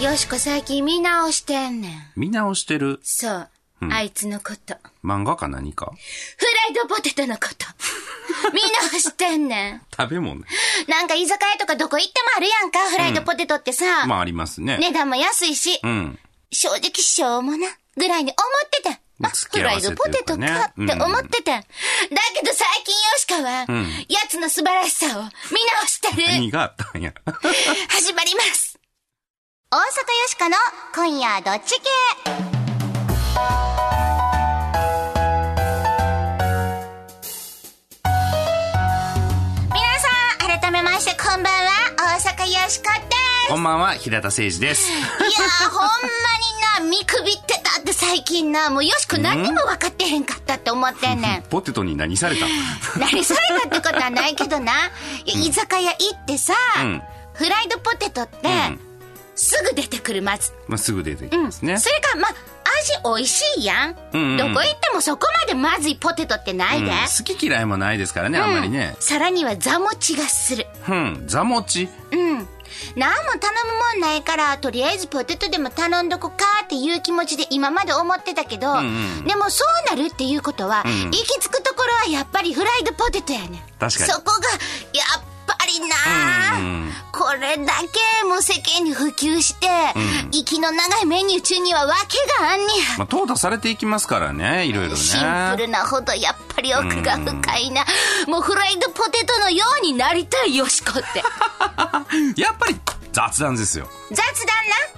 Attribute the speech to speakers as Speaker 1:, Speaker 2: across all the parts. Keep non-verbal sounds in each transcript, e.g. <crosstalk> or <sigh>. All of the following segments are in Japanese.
Speaker 1: よしこ最近見直してんねん。
Speaker 2: 見直してる？
Speaker 1: そう。あいつのこと。
Speaker 2: 漫画か何か？
Speaker 1: フライドポテトのこと。<laughs> 見直してんねん。
Speaker 2: 食べ物
Speaker 1: なんか居酒屋とかどこ行ってもあるやんか、フライドポテトってさ。
Speaker 2: まあありますね。
Speaker 1: 値段も安いし、
Speaker 2: うん。
Speaker 1: 正直しょうもな、ぐらいに思ってた。
Speaker 2: まあ
Speaker 1: あ、フライドポテトかって思ってた。だけど最近ヨシカは、やつの素晴らしさを見直してる。
Speaker 2: 何があったんや。<laughs>
Speaker 1: 始まります。大阪よしかの今夜どっち系？皆さん、改めましてこんばんは、大阪よしかです。
Speaker 2: こんばんは、平田誠二です。
Speaker 1: いやー、ほんまにな、見くびってたって最近な、もうよしこ何にも分かってへんかったって思ってんねん。<laughs>
Speaker 2: ポテトに何された？
Speaker 1: 何されたってことはないけどな。いや居酒屋行ってさ、
Speaker 2: ん
Speaker 1: フライドポテトって、
Speaker 2: ん
Speaker 1: すぐ出てくる、まず。
Speaker 2: まあ、すぐ出てきますね。
Speaker 1: それから、まあ、味美味しいやん,、
Speaker 2: うんうん
Speaker 1: どこ行ってもそこまでまずいポテトってないで。
Speaker 2: うん好き嫌いもないですからね、あんまりね。
Speaker 1: さらには座持ちがする。
Speaker 2: うん、座持ち？
Speaker 1: うん。何も頼むもんないから、とりあえずポテトでも頼んどこかっていう気持ちで今まで思ってたけど、
Speaker 2: ん
Speaker 1: でもそうなるっていうことは、
Speaker 2: ん
Speaker 1: 行き着くところはやっぱりフライドポテトやねん。
Speaker 2: 確かに
Speaker 1: そこが、やっぱりなあ、
Speaker 2: うん
Speaker 1: これだけもう世間に普及して、息の長いメニュー中には訳があんねや。
Speaker 2: まあ、淘汰されていきますからね、いろいろね。
Speaker 1: シンプルなほどやっぱり奥が深いな。もうフライドポテトのようになりたいよしこって。<laughs>
Speaker 2: やっぱり雑談ですよ。
Speaker 1: 雑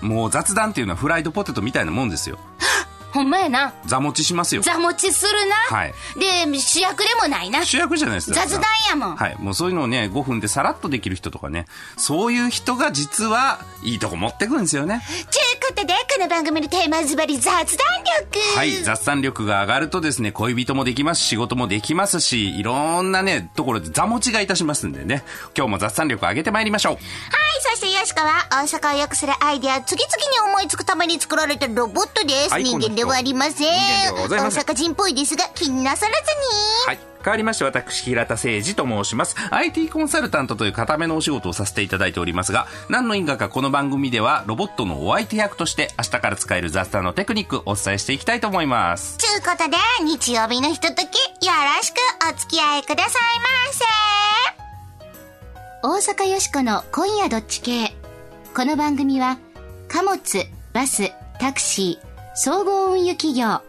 Speaker 1: 談な？
Speaker 2: もう雑談っていうのはフライドポテトみたいなもんですよ。<laughs>
Speaker 1: ほんまやな。
Speaker 2: 座持ちしますよ。
Speaker 1: 座持ちするな。
Speaker 2: はい
Speaker 1: で、主役でもないな。
Speaker 2: 主役じゃないですか。
Speaker 1: 雑談やもん。
Speaker 2: はい。もうそういうのをね、5分でさらっとできる人とかね、そういう人が実はいいとこ持ってくんですよね。
Speaker 1: ちゅうことで、この番組のテーマはズバリ雑談力。
Speaker 2: はい。雑談力が上がるとですね、恋人もできますし、仕事もできますし、いろんなね、ところで座持ちがいたしますんでね、今日も雑談力上げてまいりましょう。
Speaker 1: はい、そしてよしかは大阪を良くするアイデアを次々に思いつくために作られたロボットです。
Speaker 2: はい
Speaker 1: 人間ではありません。大阪人っぽいですが、気になさらずに。
Speaker 2: はい。変わりまして、私、平田誠二と申します。IT コンサルタントという固めのお仕事をさせていただいておりますが、何の因果かこの番組では、ロボットのお相手役として、明日から使える雑談のテクニックをお伝えしていきたいと思います。
Speaker 1: ちゅうことで、日曜日のひととき、よろしくお付き合いくださいませ。大阪よしこの今夜どっち系。この番組は、貨物、バス、タクシー、総合運輸企業、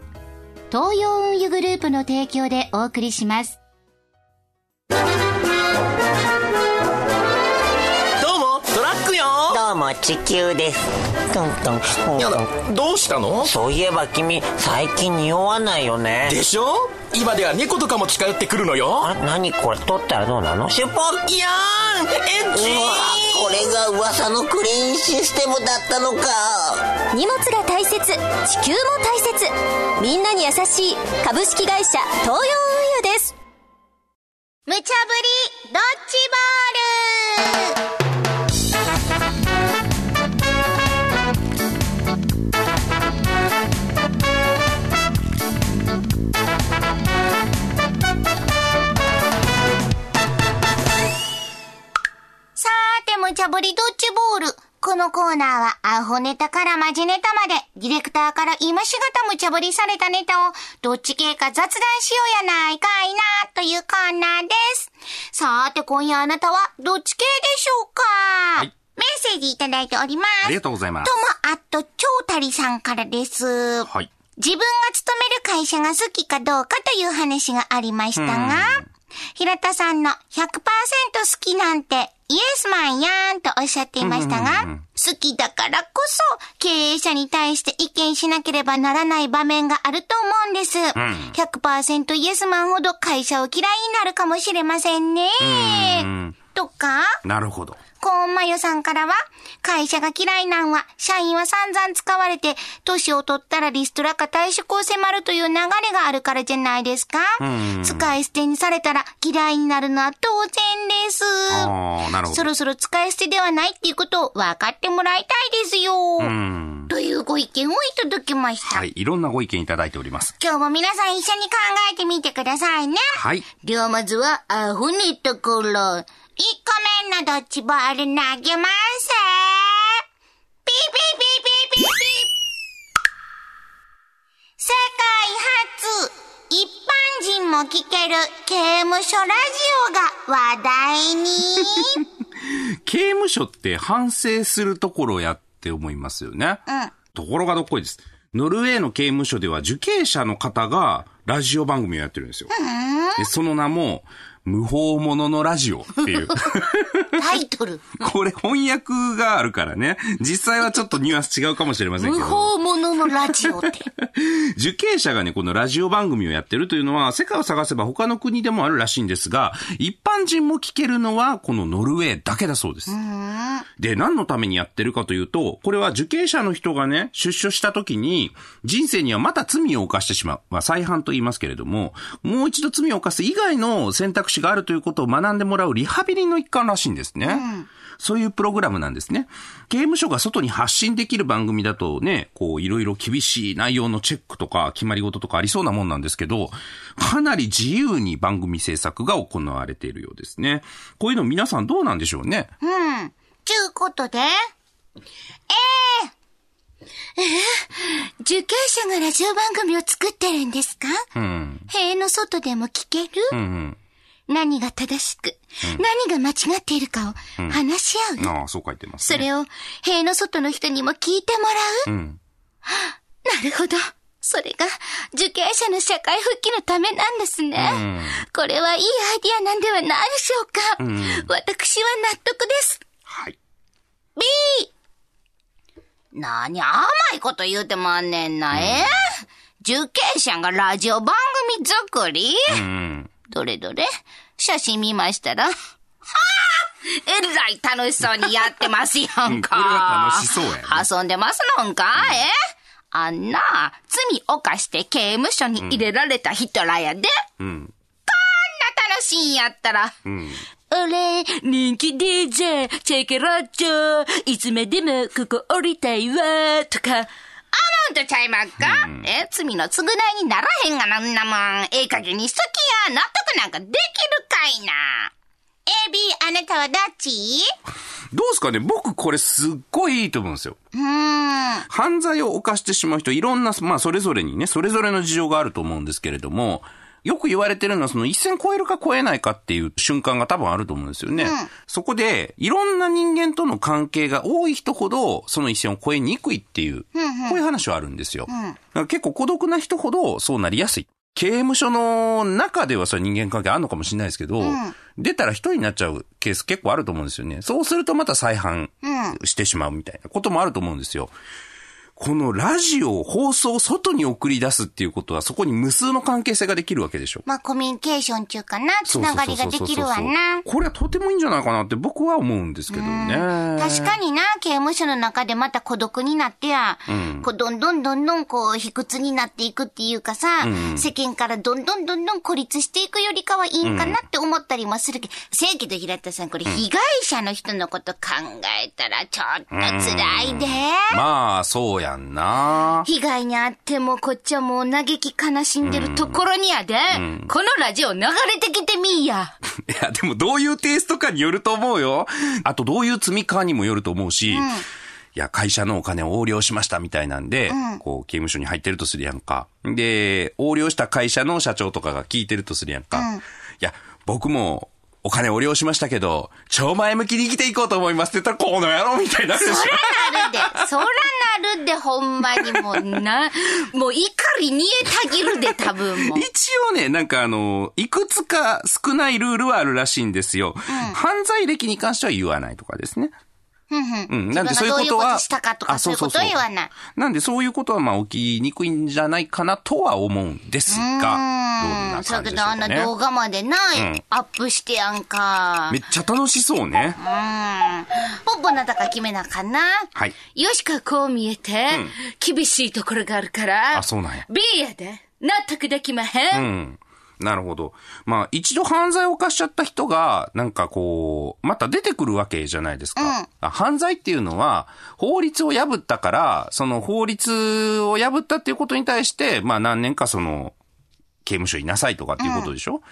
Speaker 1: 東洋運輸グループの提供でお送りします。
Speaker 3: どうも
Speaker 4: 地球です。トントントン
Speaker 3: やだどうしたの？
Speaker 4: そういえば君最近匂わないよね。
Speaker 3: でしょ？今では猫とかも近寄ってくるのよ。
Speaker 4: あ何これ取ったらどうなの？シュポ
Speaker 3: ンジン！
Speaker 4: うわこれが噂のクリーンシステムだったのか。
Speaker 5: 荷物が大切地球も大切。みんなに優しい株式会社東洋運輸です
Speaker 1: ーて、無茶ぶりドッジボール。このコーナーは、アホネタからマジネタまで、ディレクターから今しがた無茶ぶりされたネタを、どっち系か雑談しようやないかいな、というコーナーです。さーて、今夜あなたは、どっち系でしょうか、
Speaker 2: い
Speaker 1: メッセージいただいております。
Speaker 2: ありがとうございます
Speaker 1: と。も、あっと、超たりさんからです。
Speaker 2: はい。
Speaker 1: 自分が勤める会社が好きかどうかという話がありましたが、平田さんの100%好きなんてイエスマンやーんとおっしゃっていましたが、好きだからこそ経営者に対して意見しなければならない場面があると思うんです。100%イエスマンほど会社を嫌いになるかもしれませんね。
Speaker 2: うん。
Speaker 1: とか、
Speaker 2: なるほど。
Speaker 1: コーンマヨさんからは、会社が嫌いなんは、社員は散々使われて、年を取ったらリストラか退職を迫るという流れがあるからじゃないですか？使い捨てにされたら嫌いになるのは当然です。
Speaker 2: ああ、なるほど。
Speaker 1: そろそろ使い捨てではないっていうことを分かってもらいたいですよ。
Speaker 2: うん。
Speaker 1: というご意見をいただきました。
Speaker 2: はい。いろんなご意見いただいております。
Speaker 1: 今日も皆さん一緒に考えてみてくださいね。
Speaker 2: はい。
Speaker 1: ではまずは、アホネところ。1個目のドッジボール投げますピーピーピーピーピーピー世界初、一般人も聞ける刑務所ラジオが話題に。<laughs>
Speaker 2: 刑務所って反省するところやって思いますよね。
Speaker 1: うん。
Speaker 2: ところがどっこいです。ノルウェーの刑務所では受刑者の方がラジオ番組をやってるんですよ。うん、その名も、無法者のラジオっていう。
Speaker 1: タイトル。<laughs>
Speaker 2: これ翻訳があるからね。実際はちょっとニュアンス違うかもしれませんけ
Speaker 1: 無
Speaker 2: ど。
Speaker 1: 法者のラジオって。<laughs>
Speaker 2: 受刑者がね、このラジオ番組をやってるというのは、世界を探せば他の国でもあるらしいんですが、一般人も聞けるのは、このノルウェーだけだそうです。で、何のためにやってるかというと、これは受刑者の人がね、出所した時に、人生にはまた罪を犯してしまう。まあ、再犯と言いますけれども、もう一度罪を犯す以外の選択肢があるということを学んでもらうリハビリの一環らしいんですね。そういうプログラムなんですね。刑務所が外に発信できる番組だとね、こういろいろ厳しい内容のチェックとか決まり事とかありそうなもんなんですけど、かなり自由に番組制作が行われているようですね。こういうの皆さんどうなんでしょうね？
Speaker 1: うん。ちゅうことで、ええええ受刑者がラジオ番組を作ってるんですか？
Speaker 2: うん。
Speaker 1: 塀の外でも聞ける、
Speaker 2: うんうん。
Speaker 1: 何が正しく、何が間違っているかを話し合う、
Speaker 2: ああ、そう書いてます、ね。
Speaker 1: それを塀の外の人にも聞いてもらう、
Speaker 2: うん。
Speaker 1: なるほど。それが受刑者の社会復帰のためなんですね。これはいいアイディアなんではないでしょうか。私は納得です。
Speaker 2: はい。
Speaker 1: B! なに甘いこと言うてまんねんな、え受刑者がラジオ番組作り、
Speaker 2: うん。
Speaker 1: どれどれ？写真見ましたら、はあえらい楽しそうにやってますやんか。
Speaker 2: うんこれは楽しそうやね
Speaker 1: 遊んでますのんか、えあんな、罪犯して刑務所に入れられた人らやで。
Speaker 2: うん。
Speaker 1: こんな楽しいんやったら。
Speaker 2: うん。
Speaker 1: 俺、人気 DJ、チェケラッチョ、いつまでもここ降りたいわ、とか、アモンとちゃいまっか、え、罪の償いにならへんがな、んなもん。ええ加減にしときや、納得なんかできるかいな。AB、あなたはどっち？
Speaker 2: どうですかね？僕これすっごいいいと思うんですよ。
Speaker 1: うーん。
Speaker 2: 犯罪を犯してしまう人、いろんな、まあそれぞれにね、それぞれの事情があると思うんですけれども、よく言われてるのは、その一線超えるか超えないかっていう瞬間が多分あると思うんですよね。そこで、いろんな人間との関係が多い人ほど、その一線を超えにくいっていう、こういう話はあるんですよ。だから結構孤独な人ほどそうなりやすい。刑務所の中ではそれ人間関係あるのかもしれないですけど、出たら一人になっちゃうケース結構あると思うんですよね。そうするとまた再犯してしまうみたいなこともあると思うんですよ。このラジオを放送を外に送り出すっていうことは、そこに無数の関係性ができるわけでしょ。
Speaker 1: まあ、コミュニケーション中かな、つながりができるわな。
Speaker 2: これはとてもいいんじゃないかなって僕は思うんですけどね。
Speaker 1: 確かにな、刑務所の中でまた孤独になってや、こうどんどんどんどんこう、卑屈になっていくっていうかさ、世間からどんどんどんどん孤立していくよりかはいいんかなって思ったりもするけど、せやけど平田さん、これ被害者の人のこと考えたらちょっと辛いで。
Speaker 2: まあ、そうやんな。
Speaker 1: 被害にあってもこっちはもう嘆き悲しんでるところにやで、このラジオ流れてきてみいや。<laughs>
Speaker 2: いや、でもどういうテイストかによると思うよ。あとどういう積みかにもよると思うし、いや、会社のお金を横領しましたみたいなんで、こう、刑務所に入ってるとするやんか。で、横領した会社の社長とかが聞いてるとするやんか。いや、僕も、お金横領しましたけど、超前向きに生きていこうと思いますって言ったら、この野郎みたいになるでしょ。
Speaker 1: そらなるで、そらなるで、ほんまにもうな、<laughs> もう怒り煮えたぎるで、多分もう。
Speaker 2: 一応ね、なんかあの、いくつか少ないルールはあるらしいんですよ。犯罪歴に関しては言わないとかですね。うん。なんでそういうことは。
Speaker 1: 自分がどういうことしたかとか
Speaker 2: あ
Speaker 1: そういうことは言わない。
Speaker 2: なんでそういうことはまあ起きにくいんじゃないかなとは思うんですが、どんな
Speaker 1: そうけど、
Speaker 2: 感じでしょうか
Speaker 1: あんな
Speaker 2: ね。
Speaker 1: 動画までな、アップしてやんか。
Speaker 2: めっちゃ楽しそうね。
Speaker 1: うん。ポッポなだか決めなあかんな。
Speaker 2: はい。
Speaker 1: よしかこう見えて、厳しいところがあるから。
Speaker 2: あそうなんや
Speaker 1: B やで。納得できまへん。
Speaker 2: うん。なるほど。まあ、一度犯罪を犯しちゃった人が、なんかこう、また出てくるわけじゃないですか。あ犯罪っていうのは、法律を破ったから、その法律を破ったっていうことに対して、まあ何年かその、刑務所にいなさいとかっていうことでしょ、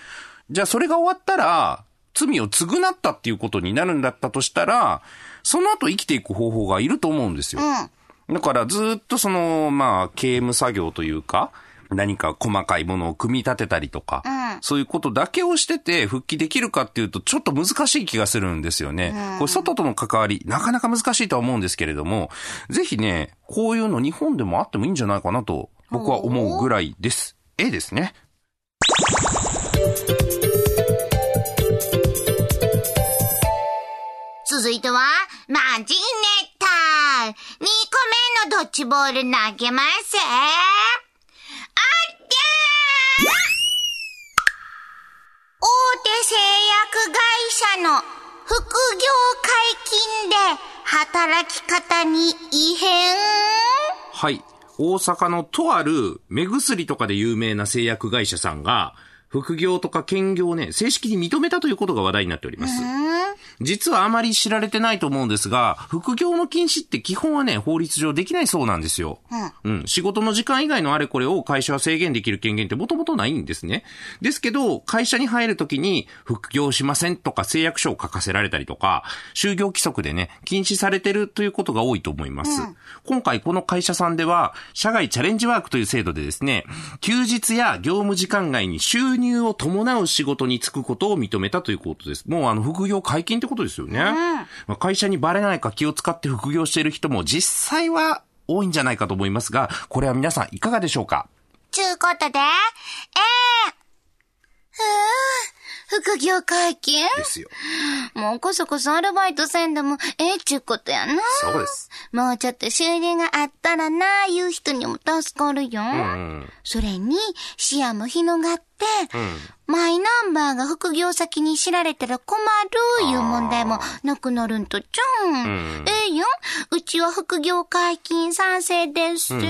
Speaker 2: じゃあそれが終わったら、罪を償ったっていうことになるんだったとしたら、その後生きていく方法がいると思うんですよ。だからずっとその、まあ、刑務作業というか、何か細かいものを組み立てたりとか、そういうことだけをしてて復帰できるかっていうとちょっと難しい気がするんですよね。これ外との関わり、なかなか難しいとは思うんですけれども、ぜひね、こういうの日本でもあってもいいんじゃないかなと僕は思うぐらいです。A ですね。
Speaker 1: 続いては、マジネタ。2個目のドッジボール投げます。大手製薬会社の副業解禁で働き方に異変？
Speaker 2: はい。大阪のとある目薬とかで有名な製薬会社さんが、副業とか兼業をね、正式に認めたということが話題になっております。実はあまり知られてないと思うんですが、副業の禁止って基本はね、法律上できないそうなんですよ。うん。仕事の時間以外のあれこれを会社は制限できる権限ってもともとないんですね。ですけど、会社に入るときに、副業しませんとか誓約書を書かせられたりとか、就業規則でね、禁止されてるということが多いと思います。今回この会社さんでは、社外チャレンジワークという制度でですね、休日や業務時間外に収入を伴う仕事に就くことを認めたということです。もうあの、副業解禁ってことですよね。まあ会社にバレないか気を使って副業している人も実際は多いんじゃないかと思いますが、これは皆さんいかがでしょうか？
Speaker 1: ちゅうことで、ええふぅ、副業解禁？
Speaker 2: ですよ。
Speaker 1: もうこそこそアルバイトせんでもええちゅうことやな。
Speaker 2: そうです。
Speaker 1: もうちょっと収入があったらな、いう人にも助かるよ。
Speaker 2: うん。
Speaker 1: それに、視野も広がって、マイナンバーが副業先に知られたら困るいう問題もなくなるんとちゃうん。ええよ。うちは副業解禁賛成です。B!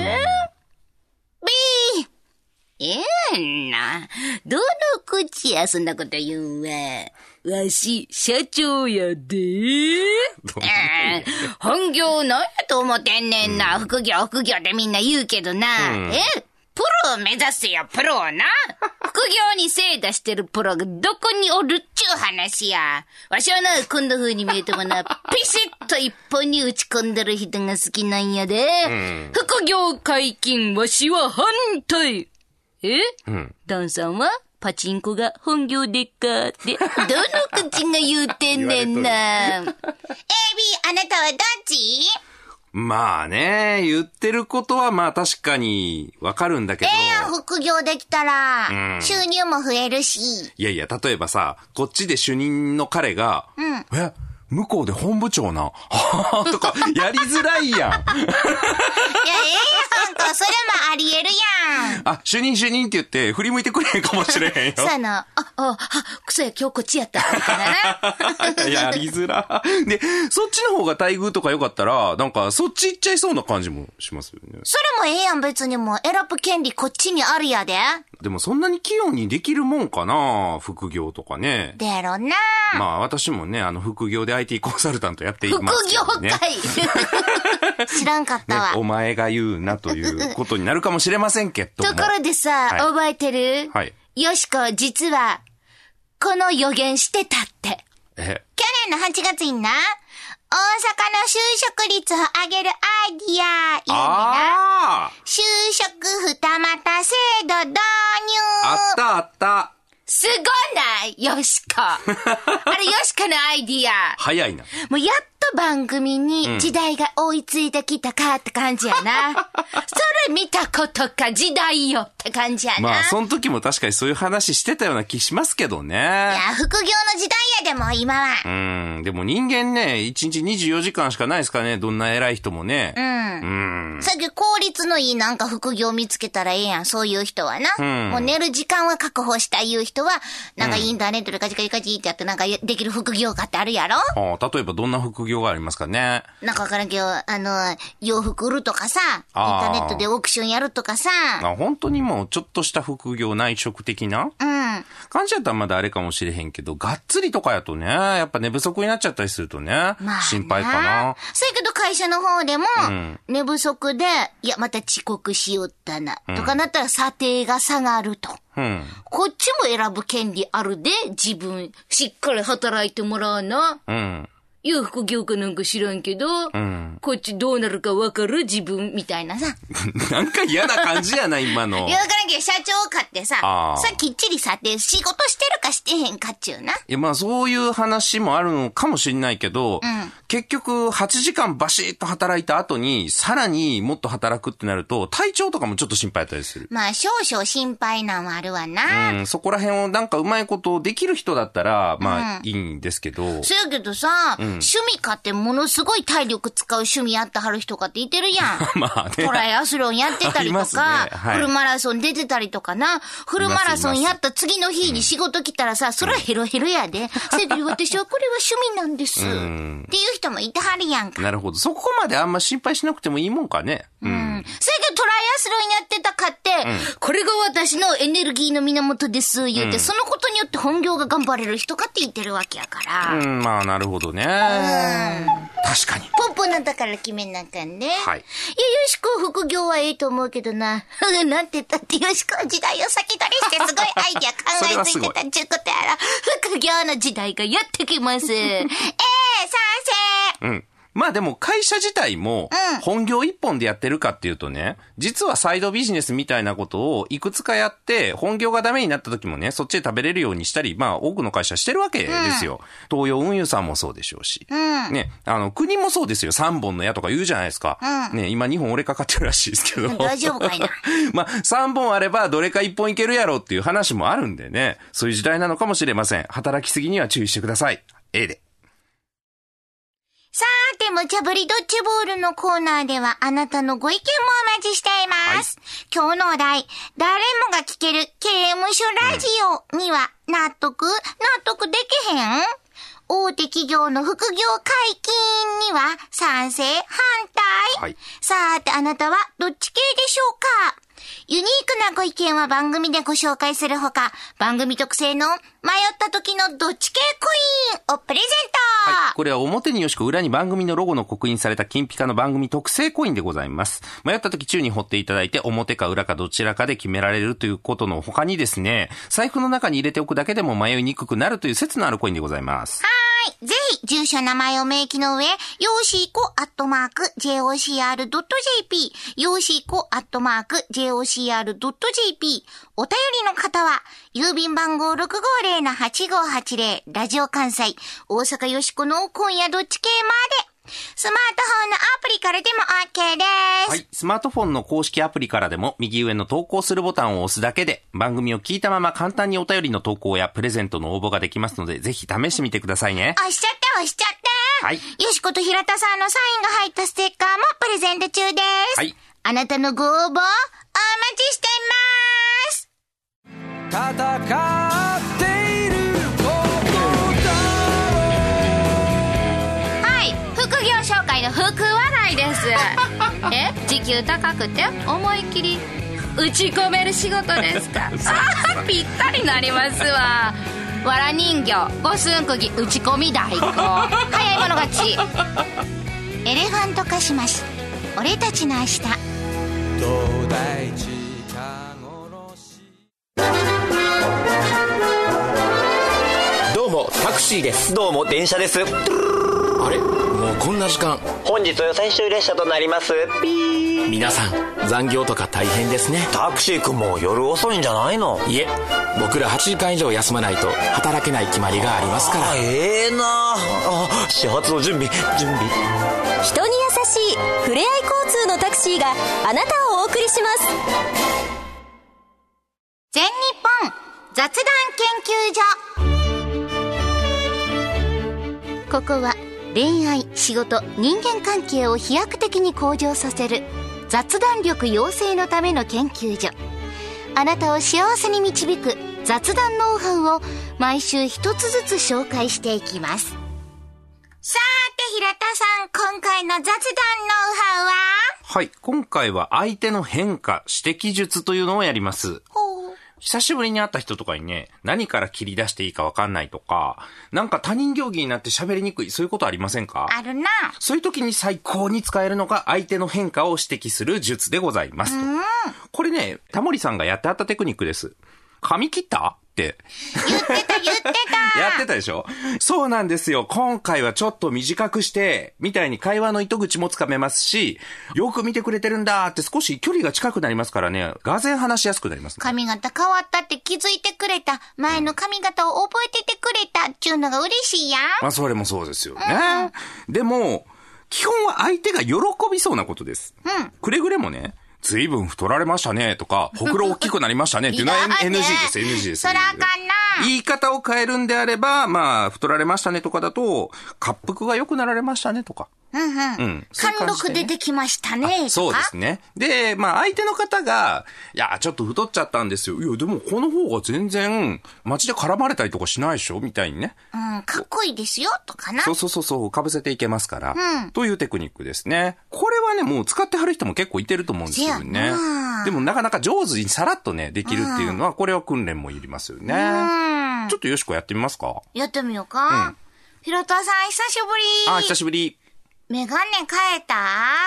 Speaker 1: ええな。どの口やそんなこと言うんは。わし、社長やで。えー本業なんやと思ってんねんな。副業、副業ってみんな言うけどな。え？プロを目指せよ、プロをな。副業に精出してるプロがどこにおるっちゅう話や。わしはな、こんな風に見えてもな、<laughs> ピシッと一本に打ち込んでる人が好きなんやで。副業解禁、わしは反対。え？
Speaker 2: うん。
Speaker 1: ダンさんはパチンコが本業でっかって、<laughs> どの口が言うてんねんな。AB、あなたはどっち？
Speaker 2: まあね、言ってることはまあ確かにわかるんだけど。
Speaker 1: ええやん、副業できたら、
Speaker 2: うん
Speaker 1: 収入も増えるし。
Speaker 2: いやいや、例えばさ、こっちで主任の彼が、え、向こうで本部長な、<laughs> とか、やりづらいやん。<laughs>
Speaker 1: いや、ええやんか、それもありえるやん。
Speaker 2: あ、主任主任って言って振り向いてくれへんかもしれへんよ。
Speaker 1: そうやな。あ、あ、あ、くそや、今日こっちやった。<laughs>
Speaker 2: やりづら。で、そっちの方が待遇とか良かったら、なんかそっち行っちゃいそうな感じもしますよね。
Speaker 1: それもええやん、別にもう選ぶ権利こっちにあるやで。
Speaker 2: でもそんなに器用にできるもんかな副業とかね。
Speaker 1: でやろな。
Speaker 2: まあ私もね、あの副業で IT コンサルタントやってい
Speaker 1: 副
Speaker 2: ますけ
Speaker 1: 業
Speaker 2: どね。
Speaker 1: 界。<laughs> 知らんかった
Speaker 2: ね
Speaker 1: わ。
Speaker 2: お前が言うなということになるかもしれませんけども。
Speaker 1: ところでさ、
Speaker 2: はい
Speaker 1: 覚えてる？
Speaker 2: はい。
Speaker 1: よしこ、実は、この予言してたって。
Speaker 2: え、
Speaker 1: 去年の8月にな、大阪の就職率を上げるアイディア、言うねんな。
Speaker 2: ああ
Speaker 1: 就職二股制度導入。
Speaker 2: あったあった。
Speaker 1: すごないよしこ。<laughs> あれよしこのアイディア。
Speaker 2: 早いな。
Speaker 1: もうやっと番組に時代が追いついてきたかって感じやな。<laughs> それ見たことか時代よ感じやな。
Speaker 2: まあ、その時も確かにそういう話してたような気しますけど
Speaker 1: い
Speaker 2: ね。
Speaker 1: や、副業の時代やでも今は。
Speaker 2: うん。でも人間ね、1日24時間しかないですからね。どんな偉い人もね。
Speaker 1: うん。
Speaker 2: うん。
Speaker 1: さっき効率のいいなんか副業見つけたらええやん、そういう人はな。
Speaker 2: ん
Speaker 1: もう寝る時間は確保したいう人は、なんかインターネットでカチカチカチってやってなんかできる副業家ってあるやろ？
Speaker 2: ああ例えばどんな副業がありますかね？
Speaker 1: なんかわからんけど、あの、洋服売るとかさ、インタ
Speaker 2: ー
Speaker 1: ネットでオークションやるとかさ、
Speaker 2: あ本当にもうちょっとした副業内職的な？
Speaker 1: うん。
Speaker 2: 感じやったらまだあれかもしれへんけど、がっつりとかやとね、やっぱ寝不足になっちゃったりするとね、
Speaker 1: まあ。
Speaker 2: 心配かな。。
Speaker 1: そうやけど会社の方でも
Speaker 2: ん、
Speaker 1: 寝不足で、いや、また遅刻しよったな、とかなったら査定が下がると。
Speaker 2: うん。
Speaker 1: こっちも選ぶ権利あるで、自分、しっかり働いてもらうな。
Speaker 2: うん。
Speaker 6: いや、副業かなんか知らんけど、こっちどうなるかわかる自分みたいなさ。<laughs>
Speaker 2: なんか嫌な感じやな、今の。
Speaker 1: いや、わからんけど、社長かってさ、さ、きっちりさって仕事してるかしてへんかっちゅうな。
Speaker 2: いや、まあそういう話もあるのかもしれないけど、結局8時間バシッと働いた後に、さらにもっと働くってなると、体調とかもちょっと心配やったりする。
Speaker 1: まあ、少々心配なんはあるわな。
Speaker 2: うん、そこら辺をなんかうまいことできる人だったら、まあいいんですけど、
Speaker 1: そやけどさ、趣味かってものすごい体力使う趣味やってはる人かっていてるやん。<laughs>
Speaker 2: まあね
Speaker 1: トライアスロンやってたりと
Speaker 2: ありますね
Speaker 1: か、
Speaker 2: はい
Speaker 1: フルマラソン出てたりとかな、フルマラソンやった次の日に仕事来たらさ、それはヘロヘロやで。<laughs> それで私はこれは趣味なんです。っていう人もいてはるやんか。
Speaker 2: なるほど。そこまであんま心配しなくてもいいもんかね。うん。
Speaker 1: うん。そやけどトライアスロンやってたかって、これが私のエネルギーの源です、言うて、そのことによって本業が頑張れる人かって言ってるわけやから。
Speaker 2: うん、まあなるほどね。確かに。
Speaker 1: ポンポンなんだから決めなあかんね。
Speaker 2: はい
Speaker 1: いや、よしこ副業はいいと思うけどな。<laughs> なんて言ったってよしこは時代を先取りしてすごいアイディア考えついてたっちゅうことやら、副業の時代がやってきます。<laughs> ええ賛成
Speaker 2: うん。まあでも会社自体も本業一本でやってるかっていうとね、実はサイドビジネスみたいなことをいくつかやって、本業がダメになった時もね、そっちで食べれるようにしたり、まあ多くの会社してるわけですよ。東洋運輸さんもそうでしょうし。ね、あの、国もそうですよ。3本の矢とか言うじゃないですか。ね、今2本俺かかってるらしいですけど。
Speaker 1: 大丈夫かいな <laughs>
Speaker 2: まあ、3本あればどれか1本いけるやろうっていう話もあるんでね、そういう時代なのかもしれません。働きすぎには注意してください。A で。
Speaker 1: さーて、無茶ぶりドッジボールのコーナーではあなたのご意見もお待ちしています。今日のお題、誰もが聞ける刑務所ラジオには納得、納得できへん？大手企業の副業解禁には賛成、反対、
Speaker 2: はい。
Speaker 1: さーて、あなたはどっち系でしょうか？ユニークなご意見は番組でご紹介するほか、番組特製の迷った時のどっち系コインをプレゼント、
Speaker 2: はい。これは表によしこ裏に番組のロゴの刻印された金ピカの番組特製コインでございます。迷った時宙に掘っていただいて表か裏かどちらかで決められるということの他にですね、財布の中に入れておくだけでも迷いにくくなるという説のあるコインでございます。
Speaker 1: はい。ぜひ、住所、名前を明記の上、よーしーこアットマーク、jocr.jp、よーしーこアットマーク、jocr.jp、お便りの方は、郵便番号650-8580、ラジオ関西、大阪よしこの今夜どっち系まで、スマートフォンのアプリからでも OK です。
Speaker 2: はい。スマートフォンの公式アプリからでも右上の投稿するボタンを押すだけで番組を聞いたまま簡単にお便りの投稿やプレゼントの応募ができますのでぜひ試してみてくださいね。
Speaker 1: 押しちゃって押しちゃって
Speaker 2: はい
Speaker 1: よしこと平田さんのサインが入ったステッカーもプレゼント中です。
Speaker 2: はい。
Speaker 1: あなたのご応募、お待ちしています
Speaker 7: 戦っている
Speaker 6: はい、副業紹介の福笑いです。<laughs> え、時給高くて思いっきり打ち込める仕事ですか？あ <laughs> ーぴったりなりますわ。わら人形、五寸釘、打ち込み大根。早い者勝ち。<laughs>
Speaker 1: エレファントカシマシ俺たちの明日
Speaker 7: 東大
Speaker 3: です。
Speaker 4: どうも電車です。
Speaker 3: あれ？もうこんな時間。
Speaker 4: 本日は最終列車となります。ピー。
Speaker 3: 皆さん残業とか大変ですね。
Speaker 4: タクシー君も夜遅いんじゃないの？
Speaker 3: いえ僕ら8時間以上休まないと働けない決まりがありますから。
Speaker 4: あええな。あ始発の準備準備。
Speaker 5: 人に優しいふれあい交通のタクシーがあなたをお送りします。
Speaker 1: 全日本雑談研究所ここは恋愛仕事人間関係を飛躍的に向上させる雑談力養成のための研究所あなたを幸せに導く雑談ノウハウを毎週一つずつ紹介していきますさーて平田さん今回の雑談ノウハウは？
Speaker 2: はい。今回は相手の変化、指摘術というのをやります。久しぶりに会った人とかにね、何から切り出していいかわかんないとか、なんか他人行儀になって喋りにくい、そういうことありませんか？
Speaker 1: あるな
Speaker 2: そういう時に最高に使えるのが相手の変化を指摘する術でございますと。これね、タモリさんがやってあったテクニックです。髪切った？って。
Speaker 1: 言ってた、言ってた。<laughs>
Speaker 2: やってたでしょ？そうなんですよ。今回はちょっと短くして、みたいに会話の糸口もつかめますし、よく見てくれてるんだって少し距離が近くなりますからね、がぜ話しやすくなります、ね。
Speaker 1: 髪型変わったって気づいてくれた。前の髪型を覚えててくれたっていうのが嬉しいやん。
Speaker 2: まあ、それもそうですよね。でも、基本は相手が喜びそうなことです。くれぐれもね、随分太られましたねとか、ほくろ大きくなりましたねっていうのは NG です、NG です。
Speaker 1: そらあかんな。
Speaker 2: 言い方を変えるんであれば、まあ、太られましたねとかだと、滑腹が良くなられましたねとか。
Speaker 1: うんうん。貫禄出てきましたね。
Speaker 2: そうですね。で、まあ相手の方が、いや、ちょっと太っちゃったんですよ。いや、でもこの方が全然、街で絡まれたりとかしないでしょ？みたいにね。
Speaker 1: うん、かっこいいですよ、とかな。
Speaker 2: そうそうそうそう、被せていけますから。
Speaker 1: うん
Speaker 2: というテクニックですね。これはね、もう使ってはる人も結構いてると思うんですよ
Speaker 1: せ
Speaker 2: ね
Speaker 1: やな。
Speaker 2: でもなかなか上手にさらっとね、できるっていうのは、これは訓練もいりますよね。
Speaker 1: うん
Speaker 2: ちょっとよしこやってみますか？
Speaker 1: やってみようか。ひろたさん、久しぶり。
Speaker 2: あ、久しぶり。
Speaker 1: メガネ変えた？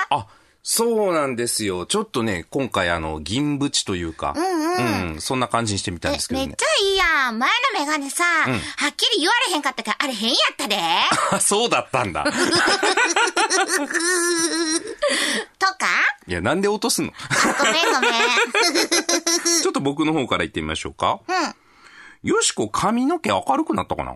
Speaker 2: あ、そうなんですよ。ちょっとね、今回あの、銀縁というか、うん、そんな感じにしてみたんですけどね
Speaker 1: めっち。ゃいいやん。前のメガネさ、はっきり言われへんかったから、あれ変やったで。
Speaker 2: あ、<laughs> そうだったんだ。<laughs>
Speaker 1: とか？
Speaker 2: いや、なんで落とすの？
Speaker 1: あごめんごめん。<laughs>
Speaker 2: ちょっと僕の方から言ってみましょうか。
Speaker 1: うん。
Speaker 2: よしこ、髪の毛明るくなったかな？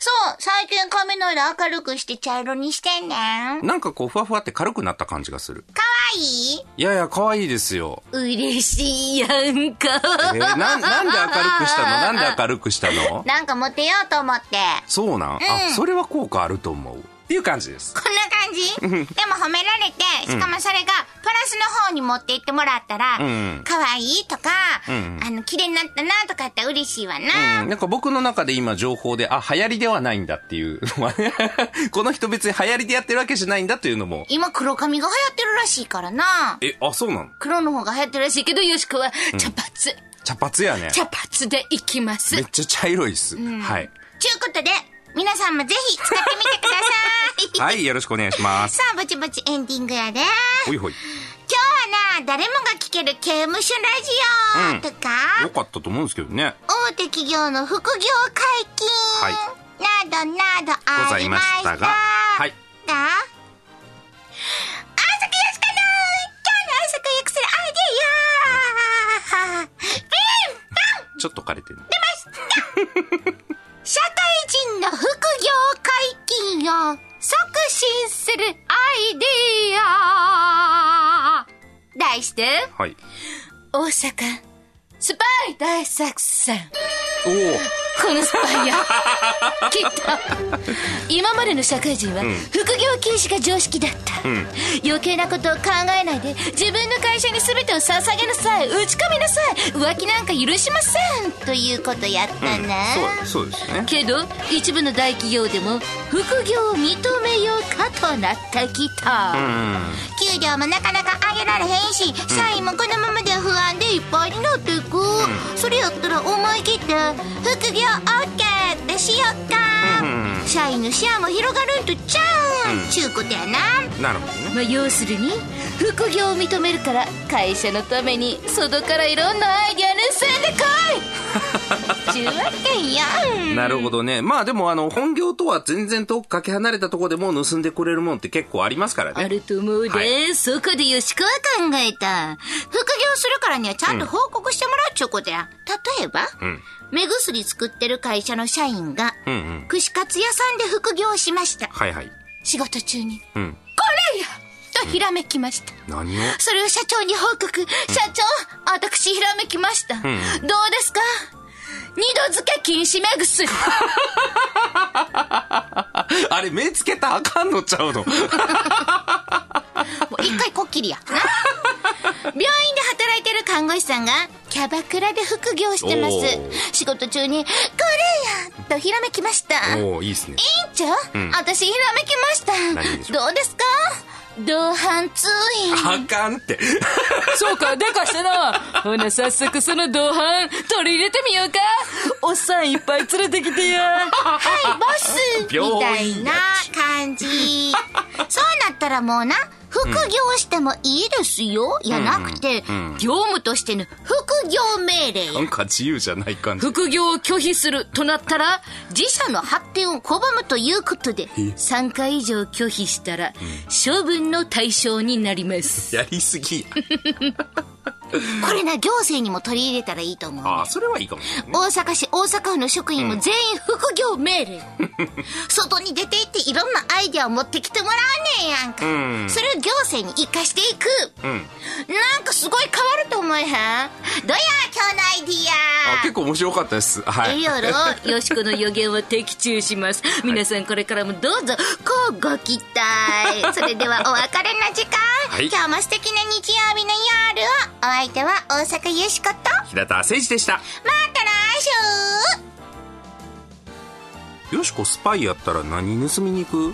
Speaker 1: そう、最近髪の色明るくして茶色にしてんねん。か
Speaker 2: なんかこう、ふわふわって軽くなった感じがする。
Speaker 1: わいい？
Speaker 2: いやいや、可愛いですよ。
Speaker 6: 嬉しいやんか。
Speaker 2: えーな、なんで明るくしたの？なんで明るくしたの？
Speaker 1: なんかモテようと思って。
Speaker 2: そうなん、あ、それは効果あると思う。っていう感じです。
Speaker 1: こんな感じ？でも褒められて、しかもそれがプラスの方に持っていってもらったら、
Speaker 2: ん
Speaker 1: 可愛いとか、
Speaker 2: ん
Speaker 1: あの、綺麗になったなとかって嬉しいわ
Speaker 2: う
Speaker 1: な。
Speaker 2: ん、なんか僕の中で今情報で、あ、流行りではないんだっていうのはねこの人別に流行りでやってるわけじゃないんだというのも。
Speaker 1: 今黒髪が流行ってるらしいからな。
Speaker 2: え、あ、そうなの？
Speaker 6: 黒の方が流行ってるらしいけど、よしこは茶髪。
Speaker 2: 茶髪やね。
Speaker 6: 茶髪でいきます
Speaker 2: めっ。ちゃ茶色いっす。はい。
Speaker 1: ちゅうことで、皆さんもぜひ使ってみてください。
Speaker 2: はい、よろしくお願いします。
Speaker 1: さあ、ぼちぼちエンディングやで。
Speaker 2: ほいほい。
Speaker 1: 今日はな、誰もが聞ける刑務所ラジオとか、
Speaker 2: よかったと思うんですけどね。
Speaker 1: 大手企業の副業解禁、
Speaker 2: はい
Speaker 1: などなどあ
Speaker 2: ございま
Speaker 1: りまし
Speaker 2: したたが。はい。
Speaker 1: だあさきよしかな今日の朝くよくするアイデアピンポン
Speaker 2: ちょっと枯れてる。
Speaker 1: 社会人の副業解禁を促進するアイデア題して、
Speaker 2: はい。
Speaker 6: 大阪、スパイ大作戦。
Speaker 2: おお。
Speaker 6: このスパイや。<laughs> きっと。今までの社会人は、副業禁止が常識だった。余計なことを考えないで、自分の会社に全てを捧げなさい。打ち込みなさい。浮気なんか許しません。
Speaker 1: ということやったな、
Speaker 2: そう、そうですね。
Speaker 6: けど、一部の大企業でも、副業を認めようかとなってきた。
Speaker 1: 給料もなかなか上げられへんし、社員もこのままでは不安でいっぱいになっていく、それやったら思い切って副業 OK ってしよっか、社員の視野も広がるんとちゃうん、ちゅうことやな。
Speaker 2: なるほどね。
Speaker 6: まあ、要するに副業を認めるから会社のために外からいろんなアイデア盗んでこい <laughs> ちゅうわけやん
Speaker 2: なるほどね。まあでもあの、本業とは全然遠くかけ離れたところでも盗んでくれるもんって結構ありますからね。
Speaker 6: あると思うで、
Speaker 2: は
Speaker 6: そこでよしこは考えた
Speaker 1: 副業するからにはちゃんと報告してもらうっちゅうことや、例えば、
Speaker 2: ん
Speaker 1: 目薬作ってる会社の社員が、
Speaker 2: うんうん。
Speaker 1: 串カツ屋さんで副業しました
Speaker 2: はいはい。
Speaker 1: 仕事中に
Speaker 2: うん。
Speaker 1: 「これや!」とひらめきました、
Speaker 2: 何を？
Speaker 1: それを社長に報告。社長、私ひらめきました。どうですか？二度漬け禁止目薬。<laughs>
Speaker 2: あれ、目つけたらあかんのちゃうの？<laughs>
Speaker 1: もう一回こっきりや。な <laughs> 病院で働いてる看護師さんがキャバクラで副業してます。仕事中に、これやとひらめきました。
Speaker 2: おおいいっすね。
Speaker 1: 長、私ひらめきました。どうですか？同伴通院。
Speaker 2: あかんって。
Speaker 6: そうか、でかしたな。ほな、早速その同伴、取り入れてみようか。おっさんいっぱい連れてきてや。
Speaker 1: はい、ボスみたいな感じ。<laughs> そうなったらもうな、副業してもいいですよ。やなくて、業務としての副業命令
Speaker 2: なんか自由じゃない感じ。
Speaker 6: 副業を拒否するとなったら、
Speaker 1: 自社の発展を拒むということで
Speaker 6: 3回以上拒否したら、処分の対象になります。
Speaker 2: やりすぎ。<laughs> <laughs>
Speaker 1: これな行政にも取り入れたらいいと思う
Speaker 2: ああ、それはいいかも。
Speaker 1: 大阪市大阪府の職員も全員副業命令、<laughs> 外に出て行っていろんなアイデアを持ってきてもらうねんやんか、
Speaker 2: ん
Speaker 1: それを行政に生かしていく、
Speaker 2: うん。
Speaker 1: なんかすごい変わると思えへん？どうや今日のアイディ
Speaker 2: あ、
Speaker 1: ア
Speaker 2: 結構面白かったです。はい。
Speaker 6: ええやろ？<laughs> よしこの予言は的中します。皆さんこれからもどうぞ、こうご期待。
Speaker 1: それではお別れの時間、
Speaker 2: はい
Speaker 1: 今日も素敵な日曜日の夜をお相手は大阪よしことま
Speaker 2: 平田誠二でした。
Speaker 1: た来週
Speaker 2: よしこスパイやったら何盗みに行く？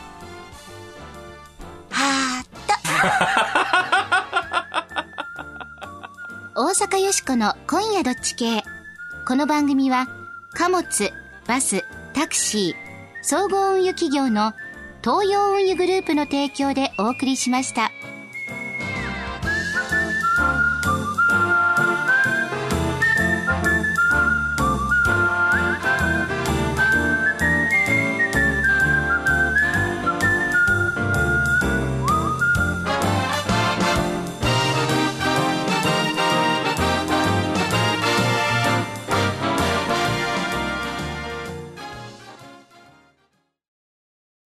Speaker 1: ハート大阪よしこの今夜どっち系この番組は貨物バスタクシー総合運輸企業の東洋運輸グループの提供でお送りしました。